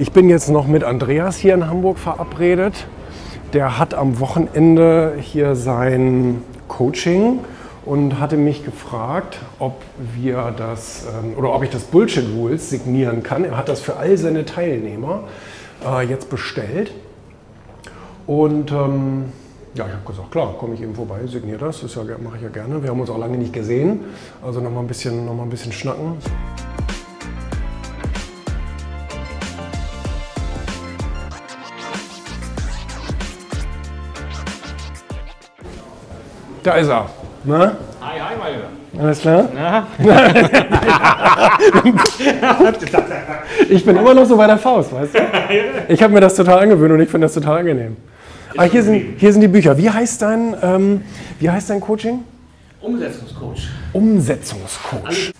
Ich bin jetzt noch mit Andreas hier in Hamburg verabredet. Der hat am Wochenende hier sein Coaching und hatte mich gefragt, ob wir das ähm, oder ob ich das Bullshit Rules signieren kann. Er hat das für all seine Teilnehmer äh, jetzt bestellt. Und ähm, ja, ich habe gesagt, klar, komme ich eben vorbei, signiere das. Das ja, mache ich ja gerne. Wir haben uns auch lange nicht gesehen. Also noch mal ein bisschen, noch mal ein bisschen schnacken. Da ist er. Na? Hi, hi, mein Lieber. Alles klar? Na? Ich bin immer noch so bei der Faust, weißt du? Ich habe mir das total angewöhnt und ich finde das total angenehm. Ah, hier, sind, hier sind die Bücher. Wie heißt dein, ähm, wie heißt dein Coaching? Umsetzungscoach. Umsetzungscoach.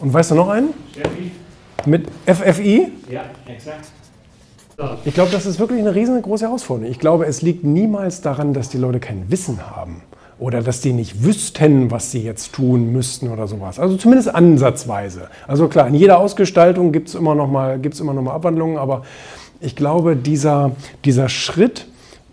Und weißt du noch einen? Steffi? Mit FFI? Ja, exakt. Ich glaube, das ist wirklich eine riesengroße Herausforderung. Ich glaube, es liegt niemals daran, dass die Leute kein Wissen haben oder dass die nicht wüssten, was sie jetzt tun müssten oder sowas. Also zumindest ansatzweise. Also klar, in jeder Ausgestaltung gibt es immer noch mal, gibt's immer noch Abwandlungen, aber ich glaube, dieser, dieser Schritt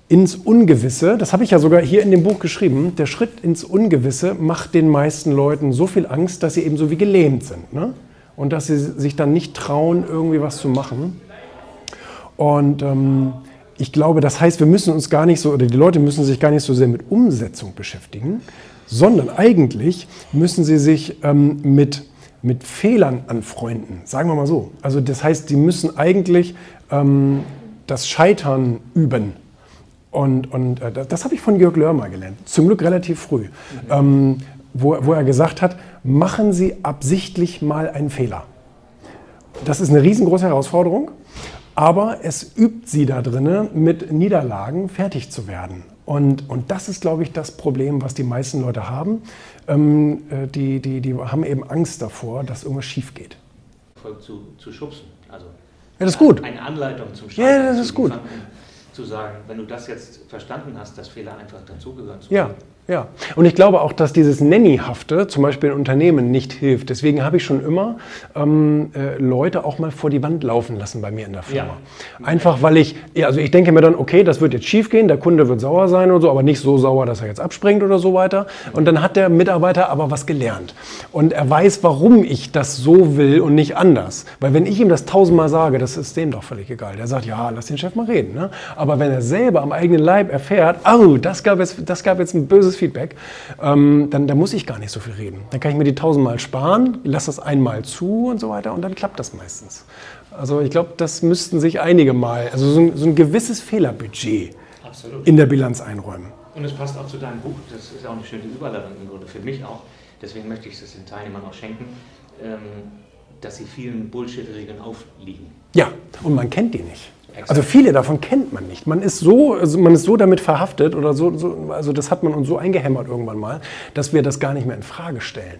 ins Ungewisse, das habe ich ja sogar hier in dem Buch geschrieben, der Schritt ins Ungewisse macht den meisten Leuten so viel Angst, dass sie eben so wie gelähmt sind. Ne? Und dass sie sich dann nicht trauen, irgendwie was zu machen. Und ähm, ich glaube, das heißt, wir müssen uns gar nicht so, oder die Leute müssen sich gar nicht so sehr mit Umsetzung beschäftigen, sondern eigentlich müssen sie sich ähm, mit, mit Fehlern anfreunden, sagen wir mal so. Also das heißt, die müssen eigentlich ähm, das Scheitern üben. Und, und äh, das, habe ich von Jörg Lörmer gelernt, zum Glück relativ früh, ähm, wo, wo er gesagt hat, machen Sie absichtlich mal einen Fehler. Das ist eine riesengroße Herausforderung, aber es übt sie da drinnen, mit Niederlagen fertig zu werden. Und, und das ist, glaube ich, das Problem, was die meisten Leute haben. Ähm, äh, die, die, die haben eben Angst davor, dass irgendwas schief geht. Zu, zu schubsen. Also Ja, das ist gut. Eine Anleitung zum Ja, das zu ist gut. Zu sagen, wenn du das jetzt verstanden hast, dass Fehler einfach dazugehören. zu Ja, ja. Und ich glaube auch, dass dieses Nannyhafte zum Beispiel in Unternehmen nicht hilft. Deswegen habe ich schon immer ähm, äh, Leute auch mal vor die Wand laufen lassen bei mir in der Firma. Einfach weil ich, ja, also ich denke mir dann, okay, das wird jetzt schief gehen, der Kunde wird sauer sein und so, aber nicht so sauer, dass er jetzt abspringt oder so weiter. Und dann hat der Mitarbeiter aber was gelernt. Und er weiß, warum ich das so will und nicht anders. Weil wenn ich ihm das tausendmal sage, das ist dem doch völlig egal. Der sagt, ja, lass den Chef mal reden. Ne? Aber wenn er selber am eigenen Leib erfährt, oh, das gab jetzt, das gab jetzt ein böses Feedback, ähm, dann, dann muss ich gar nicht so viel reden. Dann kann ich mir die tausendmal sparen, lass das einmal zu und so weiter und dann klappt das meistens. Also ich glaube, das müssten sich einige mal, also so ein, so ein gewisses Fehlerbudget Absolut. in der Bilanz einräumen. Und es passt auch zu deinem Buch, das ist auch eine schöne Überleitung im Grunde für mich auch. Deswegen möchte ich es den Teilnehmern auch schenken, ähm, dass sie vielen Bullshit-Regeln aufliegen. Ja, und man kennt die nicht. Also viele davon kennt man nicht. Man ist so, also man ist so damit verhaftet oder so, so, also das hat man uns so eingehämmert irgendwann mal, dass wir das gar nicht mehr in Frage stellen.